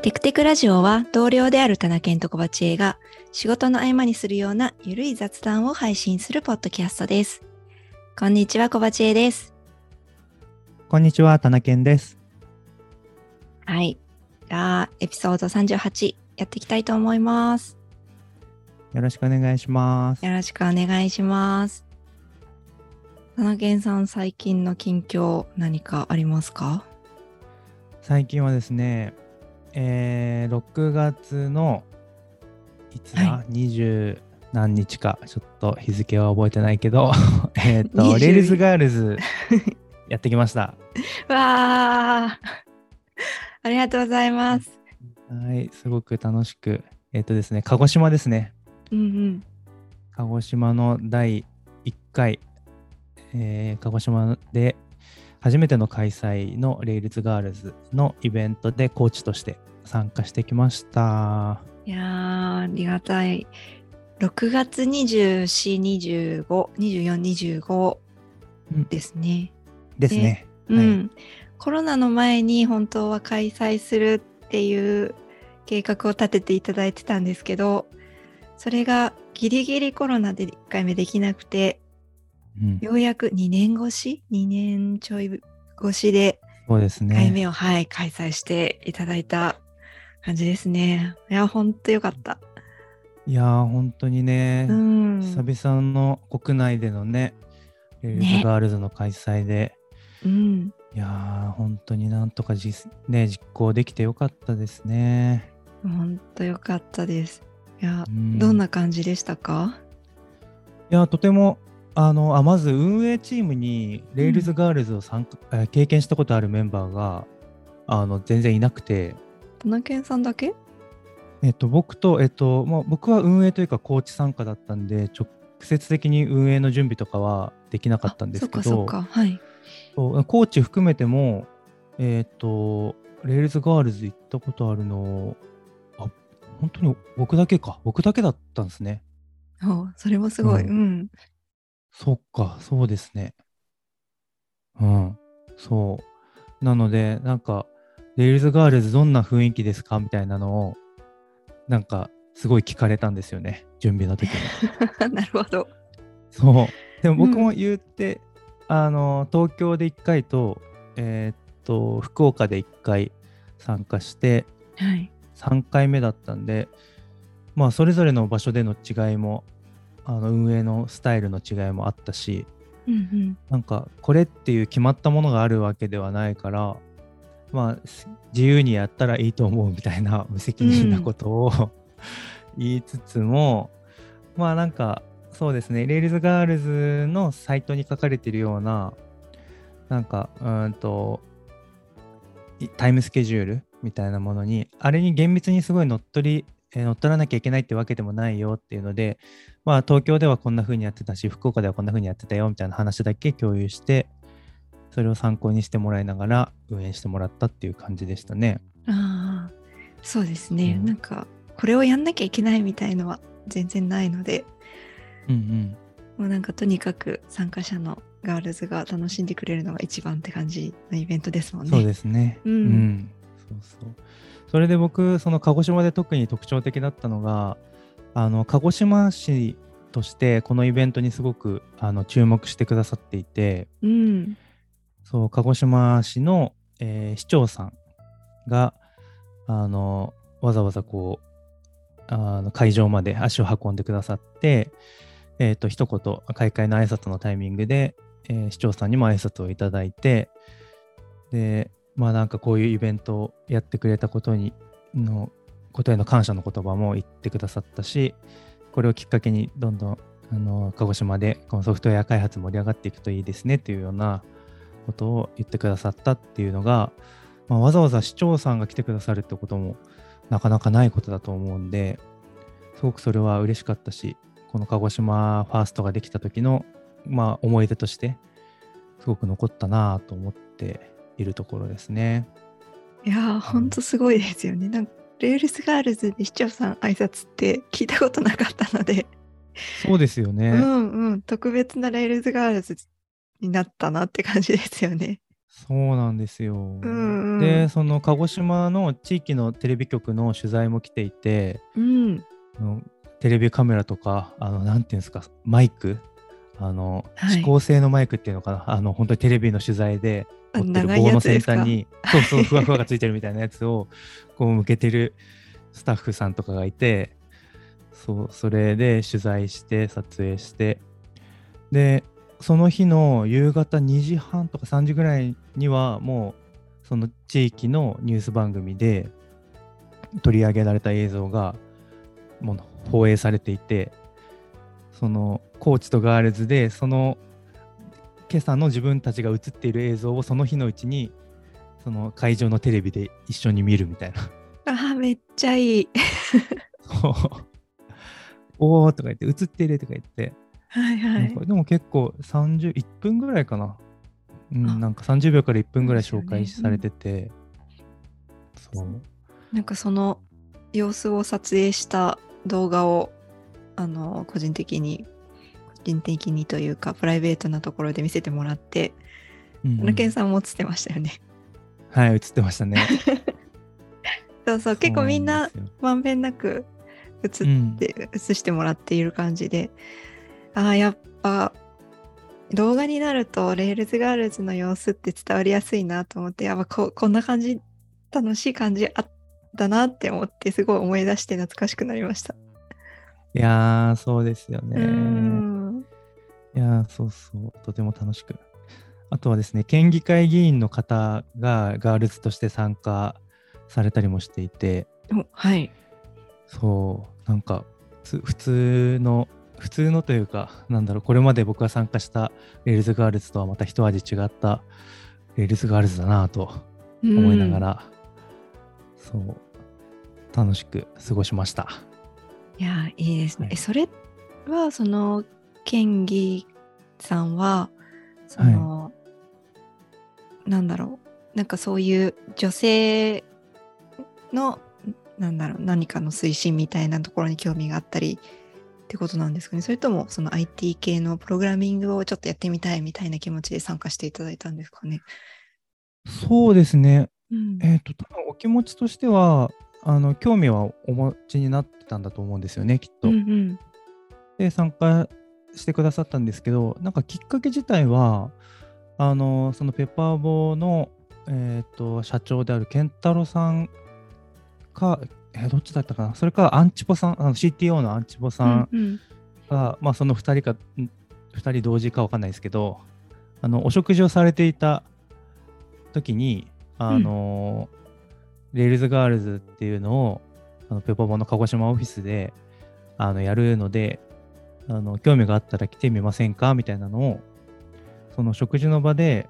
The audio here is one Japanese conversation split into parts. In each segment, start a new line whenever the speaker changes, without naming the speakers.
テクテクラジオは同僚である田中健と小鉢恵が仕事の合間にするようなゆるい雑談を配信するポッドキャストです。こんにちは、小鉢恵です。
こんにちは、田中健です。
はい。じゃあ、エピソード38やっていきたいと思います。
よろしくお願いします。
よろしくお願いします。田中健さん、最近の近況何かありますか？
最近はですね、えー6月のいつだ、
は
20何日か、ちょっと日付は覚えてないけど、えっと、
20
Rails Girls やってきました。
わー。ありがとうございます。
はい、すごく楽しく、えっ、とですね、鹿児島ですね。
うんうん。
鹿児島の第1回、えー鹿児島で初めての開催のレイルズガールズのイベントでコーチとして参加してきました。
いやー、ありがたい。6月24、25、24、25
うん
ですね。
ですね。
うん、
はい
コロナの前に本当は開催するっていう計画を立てていただいてたんですけど、それがギリギリコロナで1回目できなくて、
うん、
ようやく2年越し ?2 年ちょい越しで
そうです
1回
ね。
目を、はい、開催していただいた感じですね。いや、本当よかった。
いやー、本当にね、
うん。
久々の国内でのね、レイル
ね
ズガールズの開催で、
うん。
いやー、本当になんとか実,、ね、実行できてよかったですね。
本当よかったです。いや、
うん
どんな感じでしたか？
いや、とても、あの、あまず運営チームに、レイルズガールズを参加、えー経験したことあるメンバーが、あの、全然いなくて、
田中さんだけ？
えっと、僕と、えっと、まあ、僕は運営というか、コーチ参加だったんで、直接的に運営の準備とかはできなかったんですけど、
あそっかそっか。はい。
コーチ含めても、えっと、レイルズガールズ行ったことあるの、あ、本当に僕だけか。僕だけだったんですね。
おそれもすごい。
う
うん。
そっか、そうですね。うん、そう。なので、なんか、レイルズガールズどんな雰囲気ですか？みたいなのを、なんか、すごい聞かれたんですよね、準備の時に。
なるほど。
そう。でも僕
うん
も言って、あの、東京で1回と、えーっと、福岡で1回参加して、
はい。
3回目だったんで、まあ、それぞれの場所での違いも、あの運営のスタイルの違いもあったし、
うんうん。
なんかこれっていう決まったものがあるわけではないからまあす自由にやったらいいと思うみたいな無責任なことを、言いつつもまあなんかそうですね。 Rails Girls のサイトに書かれてるようななんかうーんといタイムスケジュールみたいなものにあれに厳密にすごい乗っ取りえー乗っ取らなきゃいけないってわけでもないよっていうので、まあ、東京ではこんな風にやってたし、福岡ではこんな風にやってたよみたいな話だけ共有して、それを参考にしてもらいながら運営してもらったっていう感じでしたね。
ああ、そうですね。
うん
なんか、これをやんなきゃいけないみたいのは全然ないので、
うんうん。
もうなんかとにかく参加者のガールズが楽しんでくれるのが一番って感じのイベントですもんね。
そうですね。
うん
そうそう。それで僕、その鹿児島で特に特徴的だったのが、あの鹿児島市としてこのイベントにすごくあの注目してくださっていて、
うん。
そう、鹿児島市の、えー市長さんが、あの、わざわざこう、あの会場まで足を運んでくださって、えっ、と、一言、開会の挨拶のタイミングで、えー市長さんにも挨拶をいただいて、で、まあなんかこういうイベントをやってくれたことに、の、ことへの感謝の言葉も言ってくださったし、これをきっかけにどんどん、あの、鹿児島でこのソフトウェア開発盛り上がっていくといいですねっていうようなことを言ってくださったっていうのが、まあ、わざわざ市長さんが来てくださるってこともなかなかないことだと思うんで、すごくそれは嬉しかったし、この鹿児島ファーストができた時の、まあ、思い出として、すごく残ったなぁと思っているところですね。
いやー、ほんとすごいですよね。なんか、 Rails Girls で市長さん挨拶って聞いたことなかったので、
そうですよね。
うんうん、特別な Rails Girls になったなって感じですよね。
そうなんですよ。
うんうん
で、その鹿児島の地域のテレビ局の取材も来ていて、
うん。
テレビカメラとか、あの、なんていうんですか、マイク、あの、
はい
指向性のマイクっていうのかな、あの、本当にテレビの取材で、
あ
持ってる棒の先端に、そうそう、ふわふわがついてるみたいなやつを、こう向けてるスタッフさんとかがいて、そう、それで取材して、撮影して、で、その日の夕方2時半とか3時ぐらいには、もう、その地域のニュース番組で取り上げられた映像が、もう放映されていて、そのコーチとガールズで、その今朝の自分たちが映っている映像をその日のうちに、その会場のテレビで一緒に見るみたいな。
あーめっちゃいい。
おーとか言って、映ってるとか言って、
はいはい。
でも結構30、1分ぐらいかな。うん、
あ
なんか30秒から1分ぐらい紹介されてて、そう。
なんかその様子を撮影した動画をあの個人的に個人的にというかプライベートなところで見せてもらって、
うんうん
ナケンさんも映ってましたよね。
はい、映ってましたね。
そうそう結構みんなまんべんなく映っ
うん
て、映してもらっている感じでああやっぱ動画になると Rails Girls の様子って伝わりやすいなと思ってやっぱここんな感じ楽しい感じあったなって思ってすごい思い出して懐かしくなりました。
いやー、そうですよね。
ん
いやー、そうそう、とても楽しく。あとはですね、県議会議員の方が Girlsとして参加されたりもしていて、
お、はい。
そう、なんか、つ普通の、普通のというか、なんだろう、これまで僕が参加した Rails Girlsとはまた一味違った Rails Girlsだなと思いながら、そう、楽しく過ごしました。
いやいいですね。
はい
えそれはその県議さんはその、なんだろうなんかそういう女性のなんだろう何かの推進みたいなところに興味があったりってことなんですかねそれともその IT 系のプログラミングをちょっとやってみたいみたいな気持ちで参加していただいたんですかね。
そうですね、
うん
えっ、と、多分お気持ちとしては、あの、興味はお持ちになってたんだと思うんですよね、きっと。
うんうん
で、参加してくださったんですけど、なんかきっかけ自体は、あの、そのペッパーボーの、えっ、と、社長である健太郎さんか、えーどっちだったかな？それか、アンチポさん、あの CTO のアンチポさん
うんうん。
が、まあ、その2人か、ん2人同時か分かんないですけど、あの、お食事をされていた時に、あの、 Rails Girlsっていうのを、あのペパボの鹿児島オフィスで、あの、やるので、あの、興味があったら来てみませんか？みたいなのを、その食事の場で、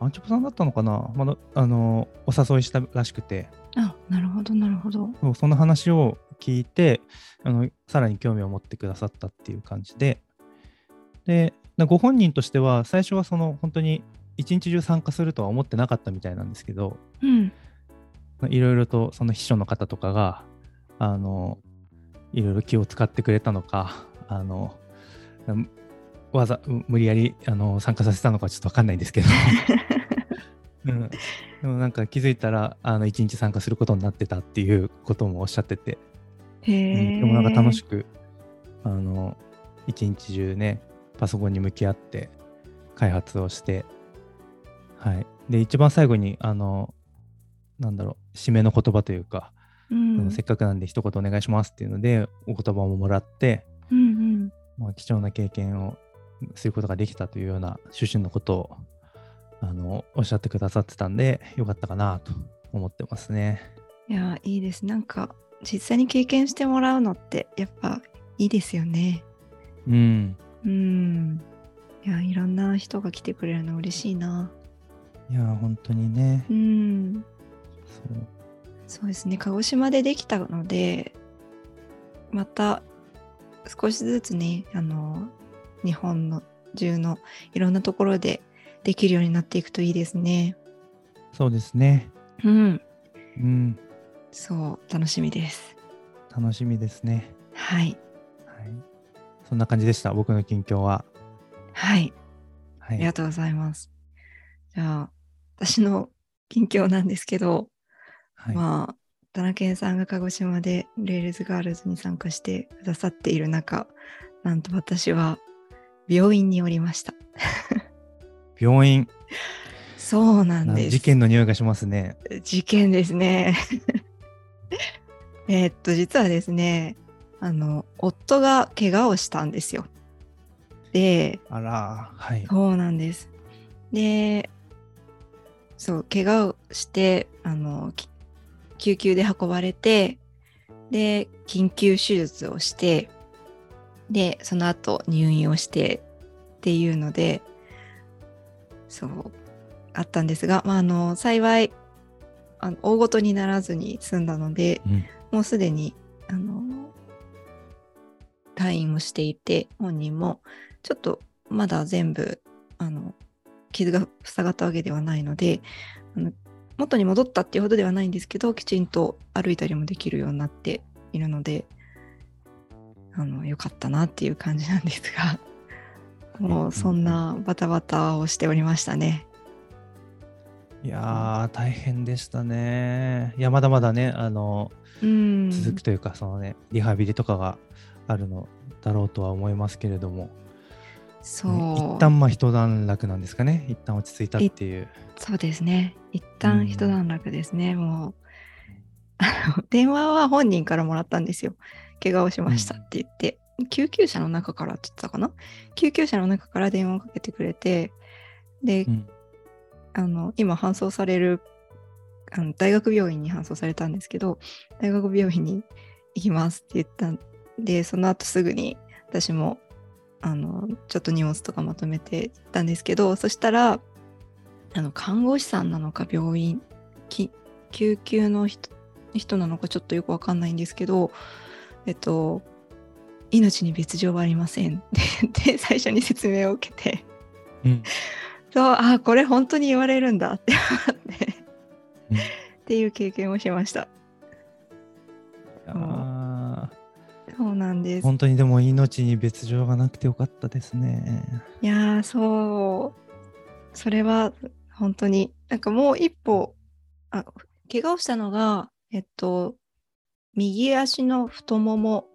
アンチポさんだったのかな？まだ、あの、お誘いしたらしくて、
あなるほどなるほど。
そうその話を聞いてあの、さらに興味を持ってくださったっていう感じで、で、なご本人としては、最初はその本当に一日中参加するとは思ってなかったみたいなんですけど、
うん。
いろいろとその秘書の方とかが、あの、いろいろ気を使ってくれたのか、あの、うんわざ、う無理やりあの参加させたのかちょっとわかんないんですけど、うん、でもなんか気づいたら、あの、一日参加することになってたっていうこともおっしゃってて、
へえ、
うん。でもなんか楽しく、あの、一日中ね、パソコンに向き合って開発をして、はい。で、一番最後に、あの、なんだろう、締めの言葉というか、
うん。
せっかくなんで一言お願いしますっていうので、お言葉ももらって、
うんうん。
まあ、貴重な経験をすることができたというような趣旨のことを、あの、おっしゃってくださってたんで、よかったかなと思ってますね。
いやいいです。なんか実際に経験してもらうのってやっぱいいですよね。
うん。
うん。いやいろんな人が来てくれるの嬉しいな。い
や、本当にね。
うん。
そう。
そうですね。鹿児島でできたのでまた少しずつねあの日本の中のいろんなところでできるようになっていくといいですね
そうですね。
うん
うん。
そう楽しみです
楽しみですね。
はい
はい。そんな感じでした、僕の近況は。
はい
はい。
ありがとうございます。じゃあ、私の近況なんですけど、
はい。
まあ、田中健さんが鹿児島で Rails Girlsに参加してくださっている中、なんと私は病院におりました。
病院、
そうなん
な
です。
事件の匂いがしますね。
事件ですね。えーっと、実はですね、あの、夫が怪我をしたんですよ。で、
あら、はい。
そうなんです。で、そう、怪我をして、あの、き救急で運ばれて、で、緊急手術をして、で、その後入院をしてっていうので、そう、あったんですが、まあ、あの、幸い、あの大ごとにならずに済んだので、
うん。
もうすでに、あの、退院をしていて、本人も、ちょっとまだ全部、あの、傷が塞がったわけではないので、あの元に戻ったっていうほどではないんですけど、きちんと歩いたりもできるようになっているので、あの、よかったなっていう感じなんですが、もうそんなバタバタをしておりましたね。
いやー、大変でしたね。いや、まだまだね、あの、
うん。
続くというか、そのね、リハビリとかがあるのだろうとは思いますけれども、
そう。
ね一旦まあ一段落なんですかね。一旦落ち着いたっていう。
そうですね。一旦一段落ですね。もう、あの電話は本人からもらったんですよ。怪我をしましたって言って、救急車の中からって言ってたかな？救急車の中から電話をかけてくれて、で、
うん。
あの、今搬送される、あの大学病院に搬送されたんですけど、大学病院に行きますって言ったんで、その後すぐに私も、あの、ちょっと荷物とかまとめて行ったんですけど、そしたら、あの、看護師さんなのか病院、き救急の人人なのかちょっとよくわかんないんですけど、えっと、命に別状はありませんって 最初に説明を受けて、
うん
そう、あ、これ本当に言われるんだって思って、
うん
っていう経験をしました。
あ
そうなんです。
ー本当にでも命に別状がなくてよかったですね。
いやー、そう。それは本当に、なんかもう一歩、あ、怪我をしたのが、えっと、右足の太もも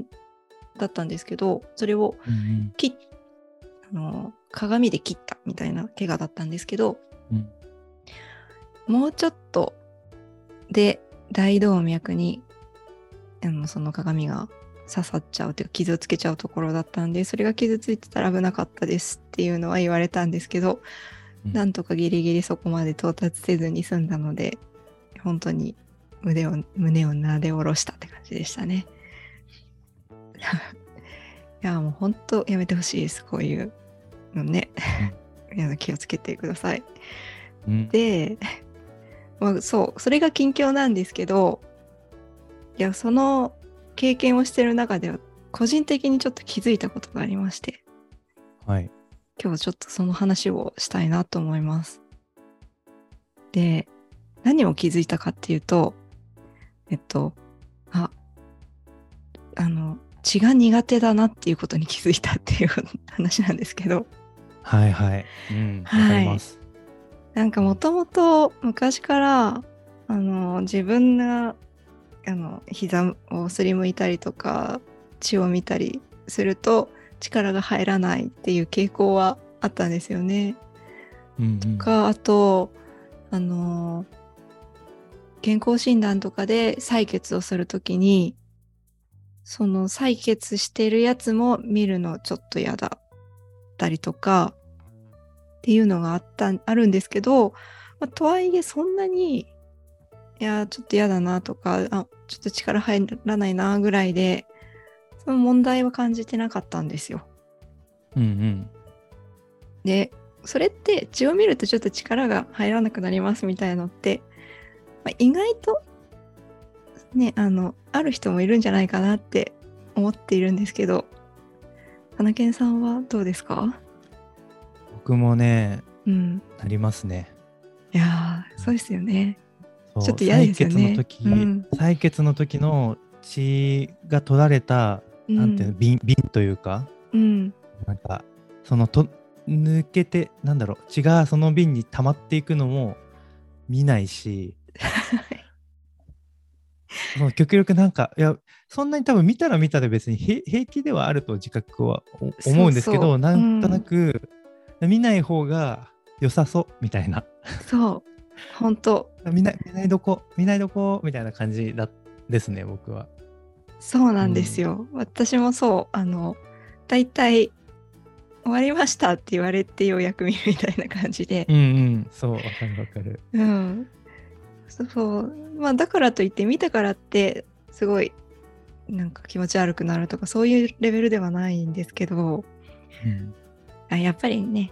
だったんですけど、それを
うん
切っあの鏡で切ったみたいな怪我だったんですけど、
うん。
もうちょっとで大動脈にあのその鏡が刺さっちゃうというか傷をつけちゃうところだったんでそれが傷ついてたら危なかったですっていうのは言われたんですけど、
うん。
なんとかギリギリそこまで到達せずに済んだので本当に胸を胸をなで下ろしたって感じでしたね。いやもう本当やめてほしいですこういうのね。気をつけてください。
うん
で、まあ、そうそれが近況なんですけどいやその経験をしてる中では個人的にちょっと気づいたことがありまして
はい。
今日ちょっとその話をしたいなと思います。で何を気づいたかっていうとえっとああの血が苦手だなっていうことに気づいたっていう話なんですけど
はいはい。うん。わ
はい
かります。
なんかもともと昔からあの自分があの膝をすりむいたりとか血を見たりすると力が入らないっていう傾向はあったんですよね。
うんうん
かあとあの健康診断とかで採血をするときにその採血してるやつも見るのちょっと嫌だったりとかっていうのがあったあるんですけど、まあとはいえそんなにいやちょっと嫌だなとかあちょっと力入らないなぐらいでその問題は感じてなかったんですよ。
うんうん。
でそれって血を見るとちょっと力が入らなくなりますみたいのって、まあ、意外とねあのある人もいるんじゃないかなって思っているんですけど花健さんはどうですか？
僕もね、
うん。
なりますね。
いやーそうですよね。ちょっと嫌ですよね。
採血の時、
うん。
採血の時の血が取られた、なんていうの、瓶、瓶というか、
うん。
なんか、そのと、抜けて、なんだろう、血がその瓶に溜まっていくのも、見ないし その極力なんかいやそんなに多分見たら見たで別に平平気ではあると自覚はお思うんですけど
そ
なんとなく、見ない方が良さそうみたいな。
そう。本当。
見ない見ないどこ見ないどこみたいな感じだですね僕は。
そうなんですよ、私もそう。あの大体終わりましたって言われてようやく見るみたいな感じで。
うんうん。そうわかるわかる。
うんそう。まあだからといって見たからってすごいなんか気持ち悪くなるとかそういうレベルではないんですけど。
うん。
あやっぱりね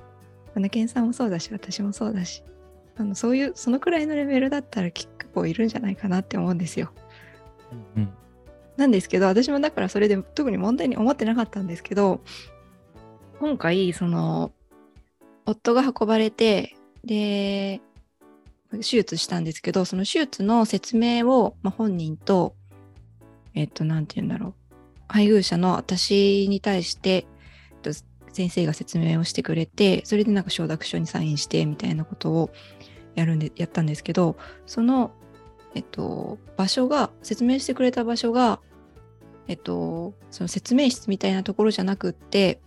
花健さんもそうだし私もそうだしあのそういうそのくらいのレベルだったら結構いるんじゃないかなって思うんですよ。
うん。
なんですけど私もだからそれで特に問題に思ってなかったんですけど今回その夫が運ばれてで手術したんですけどその手術の説明を、まあ、本人とえっと何て言うんだろう。配偶者の私に対して、えっと先生が説明をしてくれてそれでなんか承諾書にサインしてみたいなことをやるんでやったんですけどそのえっと、場所が説明してくれた場所が、えっと、その説明室みたいなところじゃなくって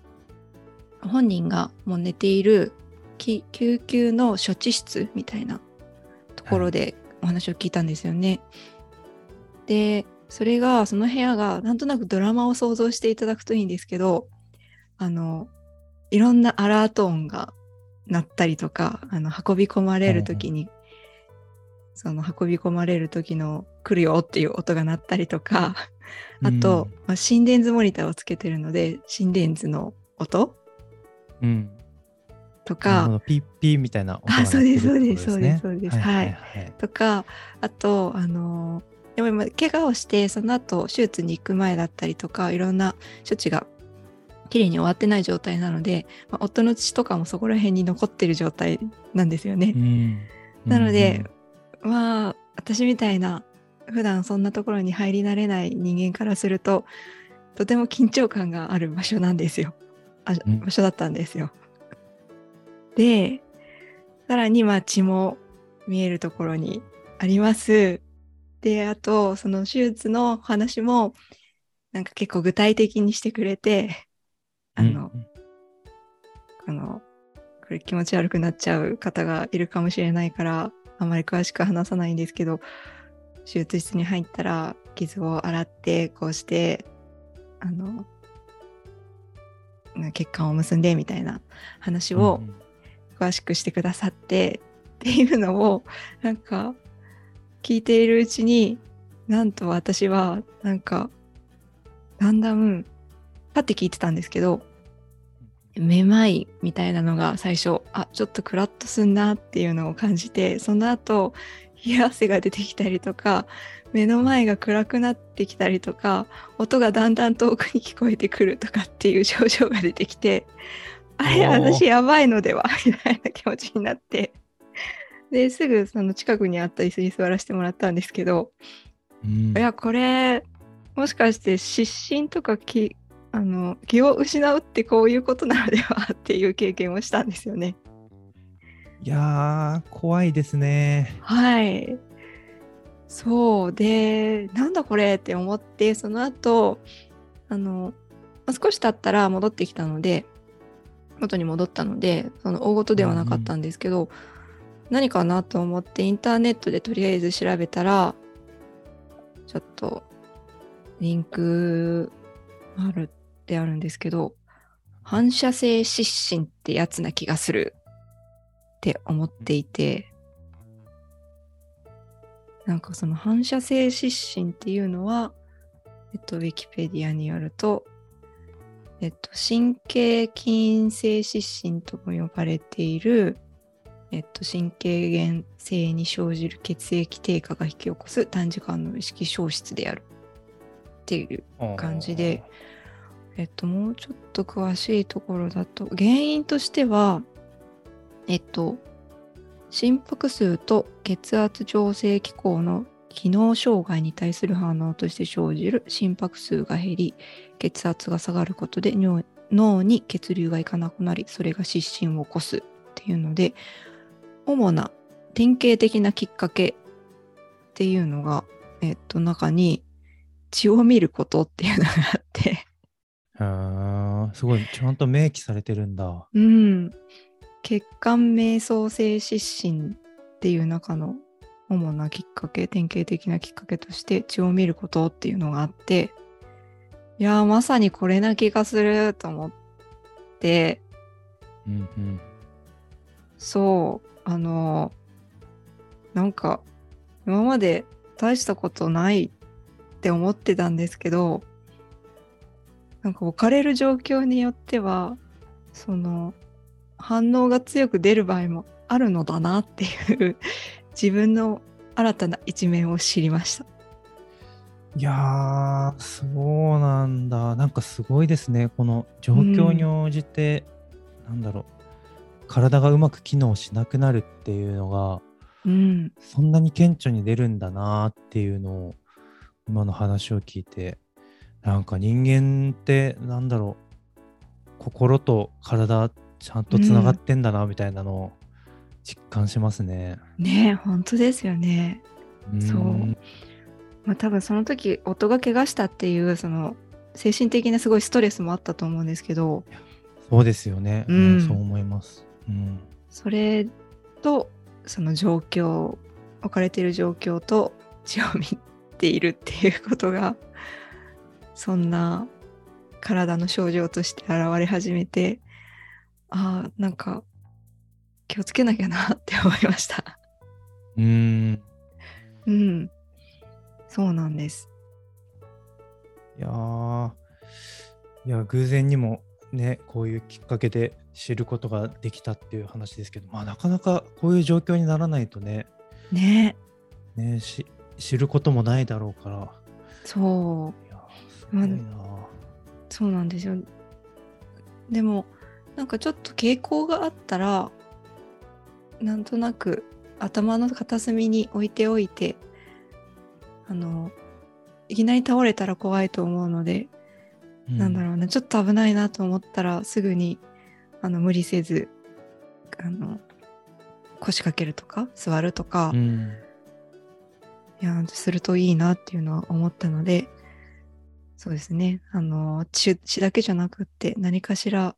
本人がもう寝ている救急の処置室みたいなころでお話を聞いたんですよね。でそれがその部屋がなんとなくドラマを想像していただくといいんですけどあのいろんなアラート音が鳴ったりとかあの運び込まれる時にその運び込まれる時の来るよっていう音が鳴ったりとか、あと、まあ、心電図モニターをつけてるので心電図の音
うん、うん
とか
ピッピーみたいな音が
あそうですそうですそうですそうです。
はい。はい。
とかあとあのでも今怪我をしてその後手術に行く前だったりとかいろんな処置が綺麗に終わってない状態なので、まあ、夫の血とかもそこら辺に残ってる状態なんですよね。
うん。
なので、まあ私みたいな普段そんなところに入り慣れない人間からするととても緊張感がある場所なんですよ。あ
うん。
場所だったんですよ。でさらにまあ血も見えるところにあります。であとその手術の話もなんか結構具体的にしてくれてあの、
うん
あの、これ気持ち悪くなっちゃう方がいるかもしれないから、あまり詳しく話さないんですけど、手術室に入ったら傷を洗って、こうして、あの、な血管を結んでみたいな話を
うん
詳しくしてくださって、っていうのを、なんか、聞いているうちに、なんと私は、なんか、だんだん、パって聞いてたんですけど、めまいみたいなのが最初あちょっとクラッとすんなっていうのを感じてその後冷や汗が出てきたりとか目の前が暗くなってきたりとか音がだんだん遠くに聞こえてくるとかっていう症状が出てきてあれ私やばいのでは みたいな気持ちになってですぐその近くにあった椅子に座らせてもらったんですけど
うん
いやこれもしかして失神とか気あの気を失うってこういうことなのではっていう経験をしたんですよね。
いやー怖いですね。
はい。そうでなんだこれって思ってその後あのまあ少し経ったら戻ってきたので元に戻ったのでその大事ではなかったんですけど、何かなと思ってインターネットでとりあえず調べたらちょっとリンクあるってあるんですけど反射性失神ってやつな気がするって思っていてなんかその反射性失神っていうのはえっとウィキペディアによるとえっと神経筋性失神とも呼ばれているえっと、神経原性に生じる血液低下が引き起こす短時間の意識消失である。っていう感じで、えっと、もうちょっと詳しいところだと原因としてはえっと心拍数と血圧調整機構の機能障害に対する反応として生じる心拍数が減り血圧が下がることで尿脳に血流がいかなくなりそれが失神を起こすっていうので主な典型的なきっかけっていうのが、えっと、中に血を見ることっていうのがあって、
あーすごい、ちゃんと明記されてるんだ。
うん。血管瞑想性失神っていう中の主なきっかけ、典型的なきっかけとして血を見ることっていうのがあって、いやーまさにこれな気がすると思って、
うんうん。
そう、あの、なんか今まで大したことないって思ってたんですけど、なんか置かれる状況によっては、その反応が強く出る場合もあるのだなっていう自分の新たな一面を知りました。
いやー、そうなんだ。なんかすごいですね。この状況に応じて、なんだろう、体がうまく機能しなくなるっていうのが、
うん、
そんなに顕著に出るんだなっていうのを、今の話を聞いて、なんか人間って、なんだろう、心と体、ちゃんとつながってんだなみたいなのを実感しますね。
ねえ本当ですよね。そう
うん
まあ多分その時夫が怪我したっていうその精神的なすごいストレスもあったと思うんですけど
そうですよね。
うん
うんそう思います。うん。
それとその状況置かれている状況と血を見ているっていうことがそんな体の症状として現れ始めてああなんか気をつけなきゃなって思いました。
うーん。
うんそうなんです。
いやーいや、偶然にもね、こういうきっかけで知ることができたっていう話ですけど、まあなかなかこういう状況にならないとね、
ね
ねし知ることもないだろうから、
そう
いやーすごいな。
そうなんですよ。でもなんかちょっと傾向があったらなんとなく頭の片隅に置いておいてあのいきなり倒れたら怖いと思うので、なんだろうなちょっと危ないなと思ったらすぐにあの無理せずあの腰掛けるとか座るとか、い
うん。
やするといいなっていうのは思ったのでそうですねあの血血だけじゃなくって何かしら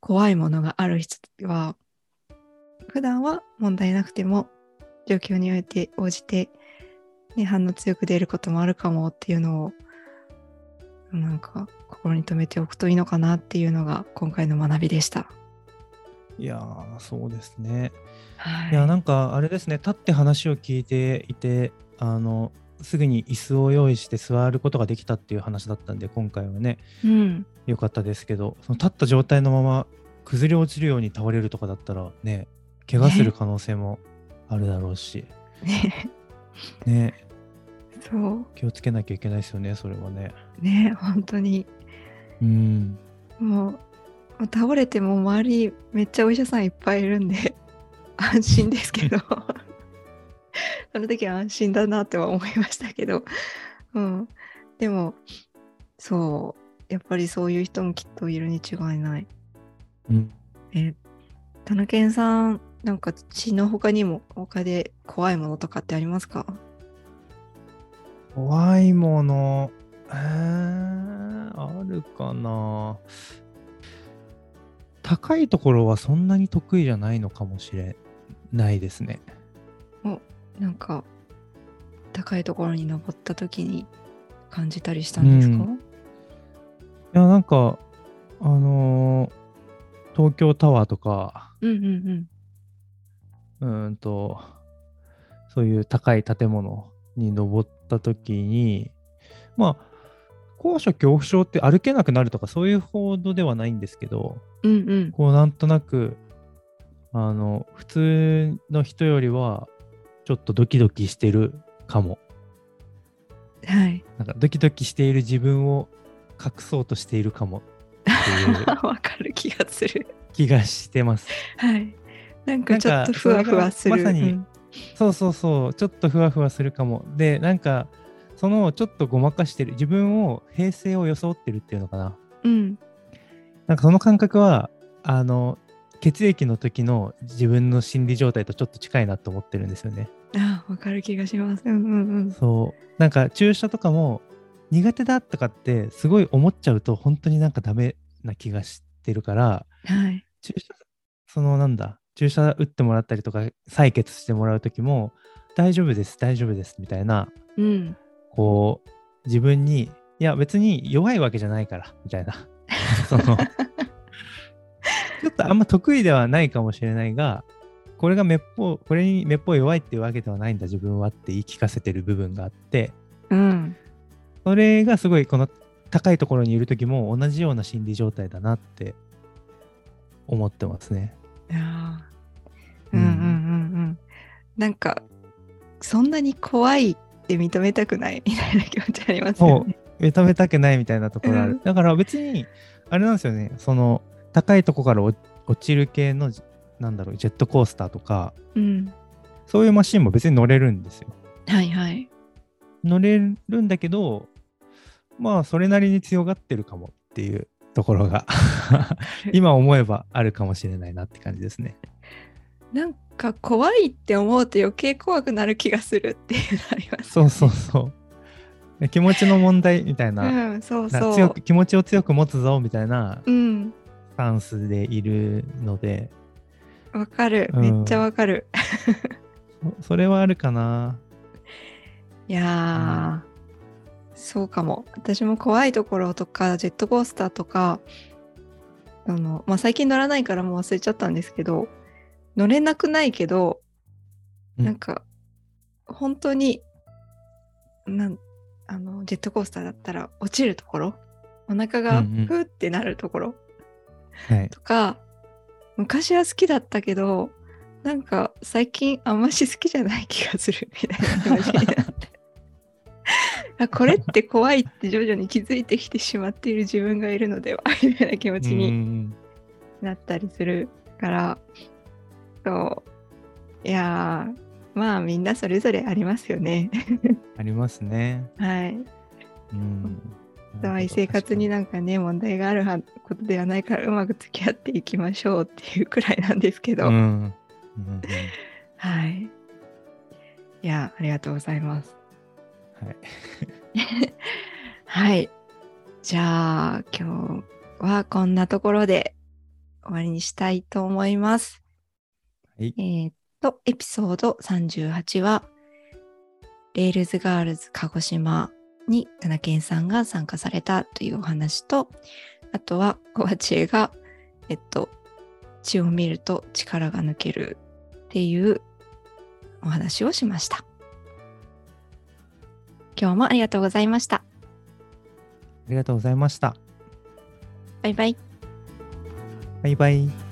怖いものがある人は普段は問題なくても状況において応じて、ね、反応強く出ることもあるかもっていうのをなんか心に留めておくといいのかなっていうのが今回の学びでした。
いやーそうですね。
はい
いや、なんかあれですね、立って話を聞いていて、あの、すぐに椅子を用意して座ることができたっていう話だったんで、今回はね、
うん、
良かったですけど、その立った状態のまま崩れ落ちるように倒れるとかだったらね、怪我する可能性もあるだろうし、
ね。
ね、
そう。
気をつけなきゃいけないですよね、それはね。
ね本当に。
うん。
もうもう倒れても周りめっちゃお医者さんいっぱいいるんで 安心ですけど。その時は安心だなっては思いましたけど、うん、でもそう。やっぱりそういう人もきっといるに違いない。
うん、
え田中健さんなんか血の他にも他で怖いものとかってありますか？
怖いもの、えー、あるかな？高いところはそんなに得意じゃないのかもしれないですね。
なんか高いところに登った時に感じたりしたんですか、
うん。いや、なんか、あのー東京タワーとか、
うんうんうん
うーんと、そういう高い建物に登った時に、まあ、高所恐怖症って歩けなくなるとかそういうほどではないんですけど、
うんうん
こうなんとなく、あの、普通の人よりは、ちょっとドキドキしてるかも。
はい。
なんかドキドキしている自分を隠そうとしているかもっていう
わかる気がする。
気がしてます。
はい。なんかちょっとふわふわする。
まさに
うん
そうそうそう、ちょっとふわふわするかも。で、なんか、そのちょっとごまかしてる、自分を平静を装ってるっていうのかな。
うん。
なんかその感覚は、あの、血液の時の自分の心理状態とちょっと近いなと思ってるんですよね。
あわかる気がします。うんうんうん。
そう。なんか注射とかも苦手だとかってすごい思っちゃうと本当になんかダメな気がしてるから、
はい。
注射、そのなんだ、注射打ってもらったりとか採血してもらう時も大丈夫です、大丈夫ですみたいな、
うん。
こう自分に、いや別に弱いわけじゃないからみたいな。そのちょっとあんま得意ではないかもしれないが、これがめっぽう、これにめっぽう弱いっていうわけではないんだ自分はって言い聞かせてる部分があって、
うん。
それがすごいこの高いところにいる時も同じような心理状態だなって思ってますね。
うんうんうんうん。なんか、そんなに怖いって認めたくない？みたいな気持ちありますよね。
認めたくないみたいなところある。
うん
だから別に、あれなんですよね、その高いところから落落ちる系の、なんだろう、ジェットコースターとか、
うん。
そういうマシンも別に乗れるんですよ。
はいはい。
乗れるんだけど、まあ、それなりに強がってるかもっていうところが、今思えばあるかもしれないなって感じですね。
なんか怖いって思うと余計怖くなる気がするっていうのあります、
そうそうそう。気持ちの問題みたいな、
うん、そう
な
そう。
強く気持ちを強く持つぞみたいな
うん。
スタンスでいるので、
わかる。
うん
めっちゃわかる。
そそれはあるかな。
いやー、そうかも。私も怖いところとか、ジェットコースターとか、あのまあ、最近乗らないからもう忘れちゃったんですけど、乗れなくないけど、
うん
なんか、本当に、なんあのジェットコースターだったら落ちるところ、お腹が
うんうん
ふーってなるところ
はい。
とか、昔は好きだったけど、なんか最近あんまし好きじゃない気がするみたいな気持ちになって。あこれって怖いって徐々に気づいてきてしまっている自分がいるのではみたいな気持ち
う
に
ん
なったりするから、そういやーまあみんなそれぞれありますよね。
ありますね。
はい。
うん。
愛生活になんかね問題があるはことではないからうまく付き合っていきましょうっていうくらいなんですけど、
うん。うん
はい。いや、ありがとうございます。
はい。
はい。じゃあ、今日はこんなところで終わりにしたいと思います。
はい
えーっと、エピソード38は、 Rails Girls 鹿児島に田中健さんが参加されたというお話と、あとは、小鉢恵が、えっと、血を見ると力が抜けるっていうお話をしました。今日もありがとうございました。
ありがとうございました。
バイバイ。
バイバイ。